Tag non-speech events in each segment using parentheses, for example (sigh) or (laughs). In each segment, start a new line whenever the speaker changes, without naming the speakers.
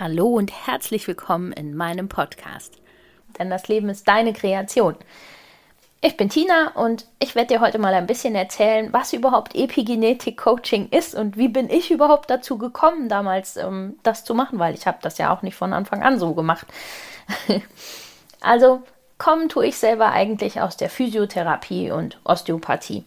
Hallo und herzlich willkommen in meinem Podcast. Denn das Leben ist deine Kreation. Ich bin Tina und ich werde dir heute mal ein bisschen erzählen, was überhaupt Epigenetik-Coaching ist und wie bin ich überhaupt dazu gekommen, damals ähm, das zu machen, weil ich habe das ja auch nicht von Anfang an so gemacht. (laughs) also kommen tue ich selber eigentlich aus der Physiotherapie und Osteopathie.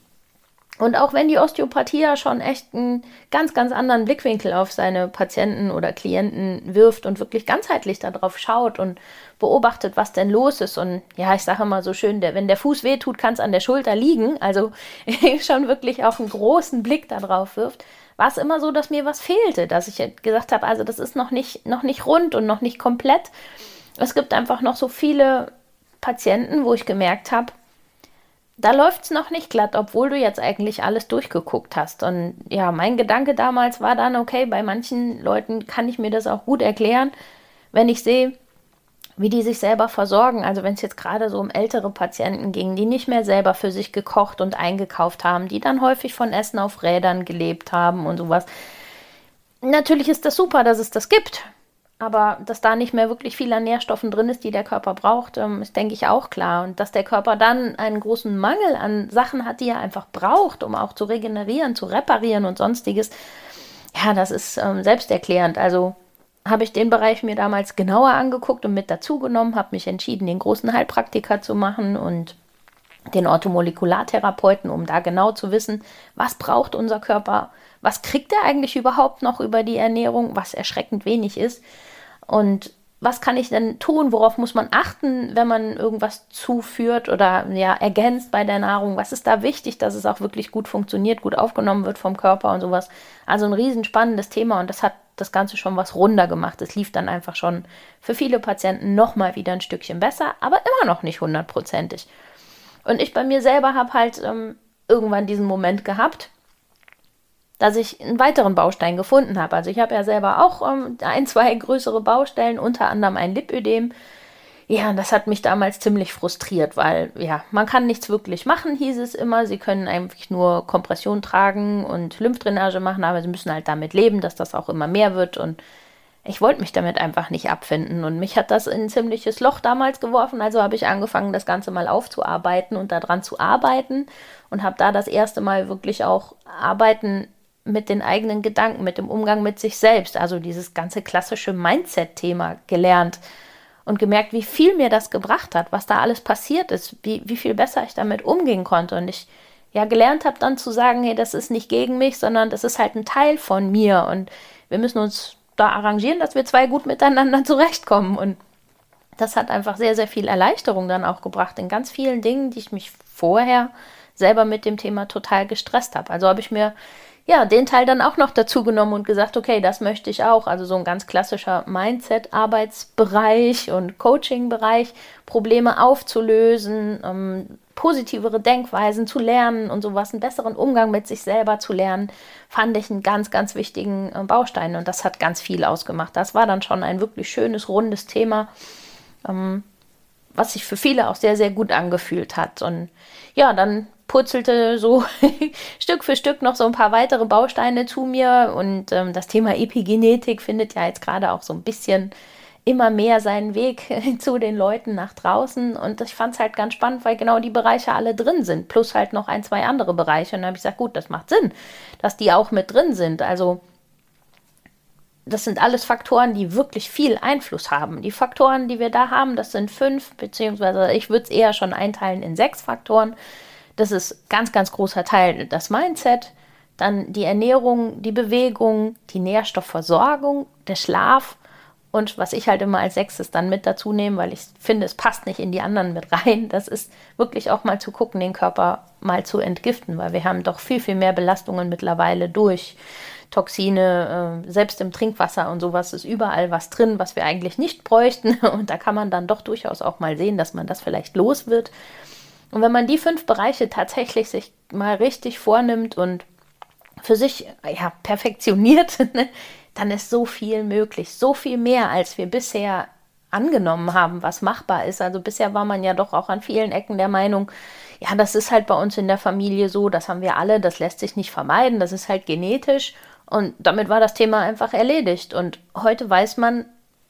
Und auch wenn die Osteopathie ja schon echt einen ganz, ganz anderen Blickwinkel auf seine Patienten oder Klienten wirft und wirklich ganzheitlich darauf schaut und beobachtet, was denn los ist. Und ja, ich sage immer so schön, der, wenn der Fuß wehtut, kann es an der Schulter liegen. Also (laughs) schon wirklich auch einen großen Blick darauf wirft. War es immer so, dass mir was fehlte, dass ich gesagt habe, also das ist noch nicht, noch nicht rund und noch nicht komplett. Es gibt einfach noch so viele Patienten, wo ich gemerkt habe, da läuft es noch nicht glatt, obwohl du jetzt eigentlich alles durchgeguckt hast. Und ja, mein Gedanke damals war dann, okay, bei manchen Leuten kann ich mir das auch gut erklären, wenn ich sehe, wie die sich selber versorgen. Also wenn es jetzt gerade so um ältere Patienten ging, die nicht mehr selber für sich gekocht und eingekauft haben, die dann häufig von Essen auf Rädern gelebt haben und sowas. Natürlich ist das super, dass es das gibt. Aber dass da nicht mehr wirklich viel an Nährstoffen drin ist, die der Körper braucht, ähm, ist, denke ich, auch klar. Und dass der Körper dann einen großen Mangel an Sachen hat, die er einfach braucht, um auch zu regenerieren, zu reparieren und sonstiges, ja, das ist ähm, selbsterklärend. Also habe ich den Bereich mir damals genauer angeguckt und mit dazugenommen, habe mich entschieden, den großen Heilpraktiker zu machen und den Orthomolekulartherapeuten, um da genau zu wissen, was braucht unser Körper, was kriegt er eigentlich überhaupt noch über die Ernährung, was erschreckend wenig ist. Und was kann ich denn tun? Worauf muss man achten, wenn man irgendwas zuführt oder ja, ergänzt bei der Nahrung? Was ist da wichtig, dass es auch wirklich gut funktioniert, gut aufgenommen wird vom Körper und sowas? Also ein riesenspannendes Thema und das hat das Ganze schon was runder gemacht. Es lief dann einfach schon für viele Patienten nochmal wieder ein Stückchen besser, aber immer noch nicht hundertprozentig. Und ich bei mir selber habe halt ähm, irgendwann diesen Moment gehabt, dass ich einen weiteren Baustein gefunden habe. Also ich habe ja selber auch ähm, ein, zwei größere Baustellen, unter anderem ein Lipödem. Ja, das hat mich damals ziemlich frustriert, weil ja, man kann nichts wirklich machen, hieß es immer. Sie können eigentlich nur Kompression tragen und Lymphdrainage machen, aber sie müssen halt damit leben, dass das auch immer mehr wird. Und ich wollte mich damit einfach nicht abfinden. Und mich hat das in ein ziemliches Loch damals geworfen. Also habe ich angefangen, das Ganze mal aufzuarbeiten und daran zu arbeiten und habe da das erste Mal wirklich auch Arbeiten mit den eigenen Gedanken, mit dem Umgang mit sich selbst, also dieses ganze klassische Mindset-Thema gelernt und gemerkt, wie viel mir das gebracht hat, was da alles passiert ist, wie, wie viel besser ich damit umgehen konnte. Und ich ja gelernt habe dann zu sagen, hey, das ist nicht gegen mich, sondern das ist halt ein Teil von mir und wir müssen uns da arrangieren, dass wir zwei gut miteinander (laughs) zurechtkommen. Und das hat einfach sehr, sehr viel Erleichterung dann auch gebracht in ganz vielen Dingen, die ich mich vorher selber mit dem Thema total gestresst habe. Also habe ich mir ja, den Teil dann auch noch dazu genommen und gesagt, okay, das möchte ich auch. Also so ein ganz klassischer Mindset-Arbeitsbereich und Coaching-Bereich, Probleme aufzulösen, ähm, positivere Denkweisen zu lernen und sowas, einen besseren Umgang mit sich selber zu lernen, fand ich einen ganz, ganz wichtigen äh, Baustein und das hat ganz viel ausgemacht. Das war dann schon ein wirklich schönes, rundes Thema. Ähm, was sich für viele auch sehr, sehr gut angefühlt hat. Und ja, dann purzelte so (laughs) Stück für Stück noch so ein paar weitere Bausteine zu mir. Und ähm, das Thema Epigenetik findet ja jetzt gerade auch so ein bisschen immer mehr seinen Weg (laughs) zu den Leuten nach draußen. Und ich fand es halt ganz spannend, weil genau die Bereiche alle drin sind. Plus halt noch ein, zwei andere Bereiche. Und dann habe ich gesagt, gut, das macht Sinn, dass die auch mit drin sind. Also das sind alles Faktoren, die wirklich viel Einfluss haben. Die Faktoren, die wir da haben, das sind fünf, beziehungsweise ich würde es eher schon einteilen in sechs Faktoren. Das ist ganz, ganz großer Teil das Mindset, dann die Ernährung, die Bewegung, die Nährstoffversorgung, der Schlaf und was ich halt immer als sechstes dann mit dazu nehme, weil ich finde, es passt nicht in die anderen mit rein, das ist wirklich auch mal zu gucken, den Körper mal zu entgiften, weil wir haben doch viel, viel mehr Belastungen mittlerweile durch Toxine, äh, selbst im Trinkwasser und sowas ist überall was drin, was wir eigentlich nicht bräuchten. (laughs) Und da kann man dann doch durchaus auch mal sehen, dass man das vielleicht los wird. Und wenn man die fünf Bereiche tatsächlich sich mal richtig vornimmt und für sich ja, perfektioniert, (laughs) ne, dann ist so viel möglich, so viel mehr, als wir bisher angenommen haben, was machbar ist. Also bisher war man ja doch auch an vielen Ecken der Meinung, ja, das ist halt bei uns in der Familie so, das haben wir alle, das lässt sich nicht vermeiden, das ist halt genetisch. Und damit war das Thema einfach erledigt. Und heute weiß man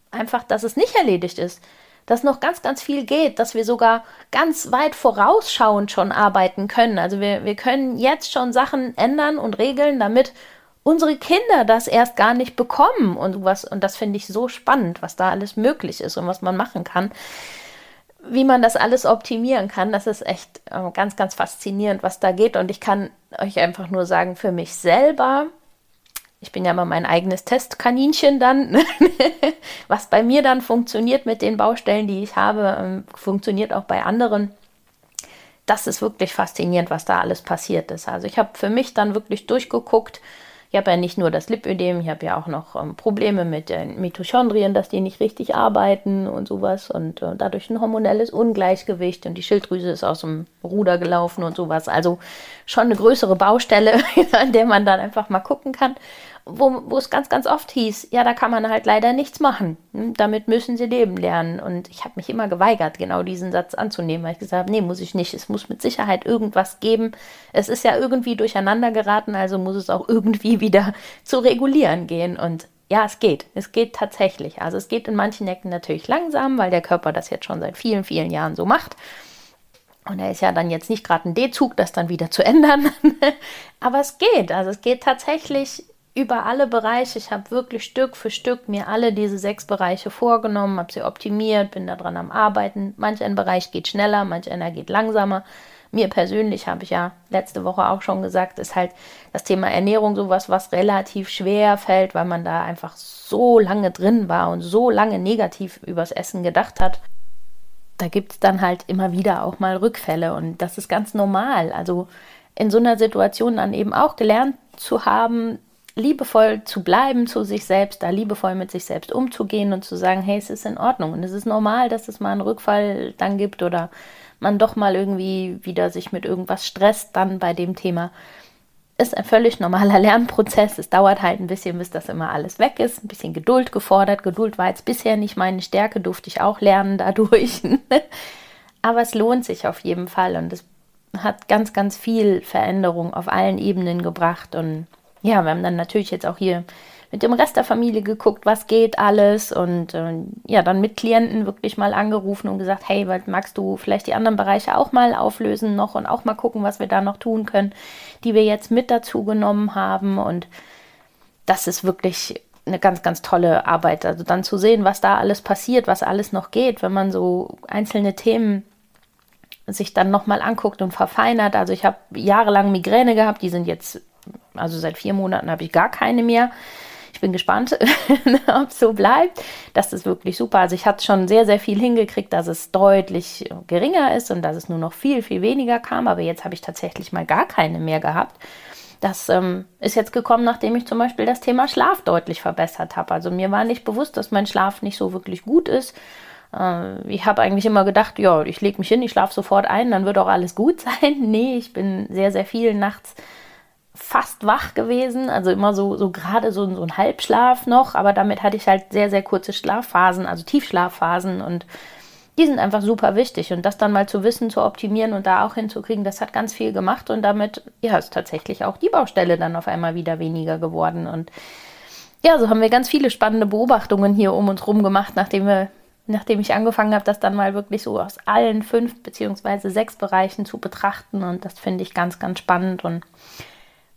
einfach, dass es nicht erledigt ist. Dass noch ganz, ganz viel geht, dass wir sogar ganz weit vorausschauend schon arbeiten können. Also wir, wir können jetzt schon Sachen ändern und regeln, damit unsere Kinder das erst gar nicht bekommen und was. Und das finde ich so spannend, was da alles möglich ist und was man machen kann. Wie man das alles optimieren kann, das ist echt äh, ganz, ganz faszinierend, was da geht. Und ich kann euch einfach nur sagen, für mich selber ich bin ja immer mein eigenes Testkaninchen dann. (laughs) Was bei mir dann funktioniert mit den Baustellen, die ich habe, ähm, funktioniert auch bei anderen. Das ist wirklich faszinierend, was da alles passiert ist. Also ich habe für mich dann wirklich durchgeguckt, ich habe ja nicht nur das Lipödem, ich habe ja auch noch ähm, Probleme mit den Mitochondrien, dass die nicht richtig arbeiten und sowas und äh, dadurch ein hormonelles Ungleichgewicht und die Schilddrüse ist aus dem Ruder gelaufen und sowas. Also schon eine größere Baustelle, (laughs) an der man dann einfach mal gucken kann wo, wo es ganz, ganz oft hieß, ja, da kann man halt leider nichts machen. Hm, damit müssen sie leben lernen. Und ich habe mich immer geweigert, genau diesen Satz anzunehmen, weil ich gesagt habe, nee, muss ich nicht. Es muss mit Sicherheit irgendwas geben. Es ist ja irgendwie durcheinander geraten, also muss es auch irgendwie (laughs) wieder zu regulieren gehen. Und ja, es geht. Es geht tatsächlich. Also es geht in manchen Ecken natürlich langsam, weil der Körper das jetzt schon seit vielen, vielen Jahren so macht. Und er ist ja dann jetzt nicht gerade ein D-Zug, das dann wieder zu ändern. (laughs) Aber es geht. Also es geht tatsächlich über alle Bereiche. Ich habe wirklich Stück für Stück mir alle diese sechs Bereiche vorgenommen, habe sie optimiert, bin daran am Arbeiten. Manch ein Bereich geht schneller, manch einer geht langsamer. Mir persönlich habe ich ja letzte Woche auch schon gesagt, ist halt das Thema Ernährung sowas, was relativ schwer fällt, weil man da einfach so lange drin war und so lange negativ übers Essen gedacht hat. Da gibt es dann halt immer wieder auch mal Rückfälle und das ist ganz normal. Also in so einer Situation dann eben auch gelernt zu haben, liebevoll zu bleiben zu sich selbst, da liebevoll mit sich selbst umzugehen und zu sagen, hey, es ist in Ordnung und es ist normal, dass es mal einen Rückfall dann gibt oder man doch mal irgendwie wieder sich mit irgendwas stresst dann bei dem Thema. Ist ein völlig normaler (laughs) Lernprozess. Es dauert halt ein bisschen, bis das immer alles weg ist. Ein bisschen Geduld gefordert. Geduld war jetzt bisher nicht meine Stärke, durfte ich auch lernen dadurch. (laughs) Aber es lohnt sich auf jeden Fall und es hat ganz, ganz viel Veränderung auf allen Ebenen gebracht und ja, wir haben dann natürlich jetzt auch hier mit dem Rest der Familie geguckt, was geht alles und äh, ja, dann mit Klienten wirklich mal angerufen und gesagt, hey, magst du vielleicht die anderen Bereiche auch mal auflösen noch und auch mal gucken, was wir da noch tun können, die wir jetzt mit dazu genommen haben und das ist wirklich eine ganz, ganz tolle Arbeit. Also dann zu sehen, was da alles passiert, was alles noch geht, wenn man so einzelne Themen sich dann nochmal anguckt und verfeinert. Also ich habe jahrelang Migräne gehabt, die sind jetzt also seit vier Monaten habe ich gar keine mehr. Ich bin gespannt, (laughs) ob es so bleibt. Das ist wirklich super. Also ich hatte schon sehr, sehr viel hingekriegt, dass es deutlich geringer ist und dass es nur noch viel, viel weniger kam. Aber jetzt habe ich tatsächlich mal gar keine mehr gehabt. Das ähm, ist jetzt gekommen, nachdem ich zum Beispiel das Thema Schlaf deutlich verbessert habe. Also mir war nicht bewusst, dass mein Schlaf nicht so wirklich gut ist. Äh, ich habe eigentlich immer gedacht, ja, ich lege mich hin, ich schlafe sofort ein, dann wird auch alles gut (laughs) sein. Nee, ich bin sehr, sehr viel nachts fast wach gewesen, also immer so, so gerade so, so ein Halbschlaf noch, aber damit hatte ich halt sehr, sehr kurze Schlafphasen, also Tiefschlafphasen und die sind einfach super wichtig und das dann mal zu wissen, zu optimieren und da auch hinzukriegen, das hat ganz viel gemacht und damit, ja, ist tatsächlich auch die Baustelle dann auf einmal wieder weniger geworden und ja, so haben wir ganz viele spannende Beobachtungen hier um uns rum gemacht, nachdem wir nachdem ich angefangen habe, das dann mal wirklich so aus allen fünf beziehungsweise sechs Bereichen zu betrachten. Und das finde ich ganz, ganz spannend. Und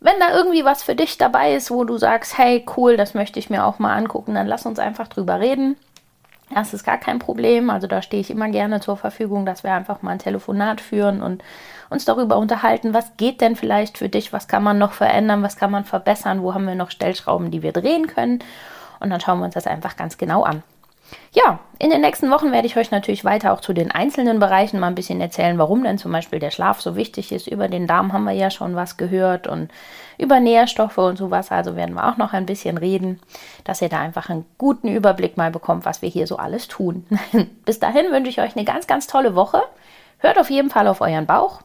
wenn da irgendwie was für dich dabei ist, wo du sagst, hey, cool, das möchte ich mir auch mal angucken, dann lass uns einfach drüber reden. Das ist gar kein Problem. Also da stehe ich immer gerne zur Verfügung, dass wir einfach mal ein Telefonat führen und uns darüber unterhalten, was geht denn vielleicht für dich, was kann man noch verändern, was kann man verbessern, wo haben wir noch Stellschrauben, die wir drehen können. Und dann schauen wir uns das einfach ganz genau an. Ja, in den nächsten Wochen werde ich euch natürlich weiter auch zu den einzelnen Bereichen mal ein bisschen erzählen, warum denn zum Beispiel der Schlaf so wichtig ist. Über den Darm haben wir ja schon was gehört und über Nährstoffe und sowas. Also werden wir auch noch ein bisschen reden, dass ihr da einfach einen guten Überblick mal bekommt, was wir hier so alles tun. (laughs) Bis dahin wünsche ich euch eine ganz, ganz tolle Woche. Hört auf jeden Fall auf euren Bauch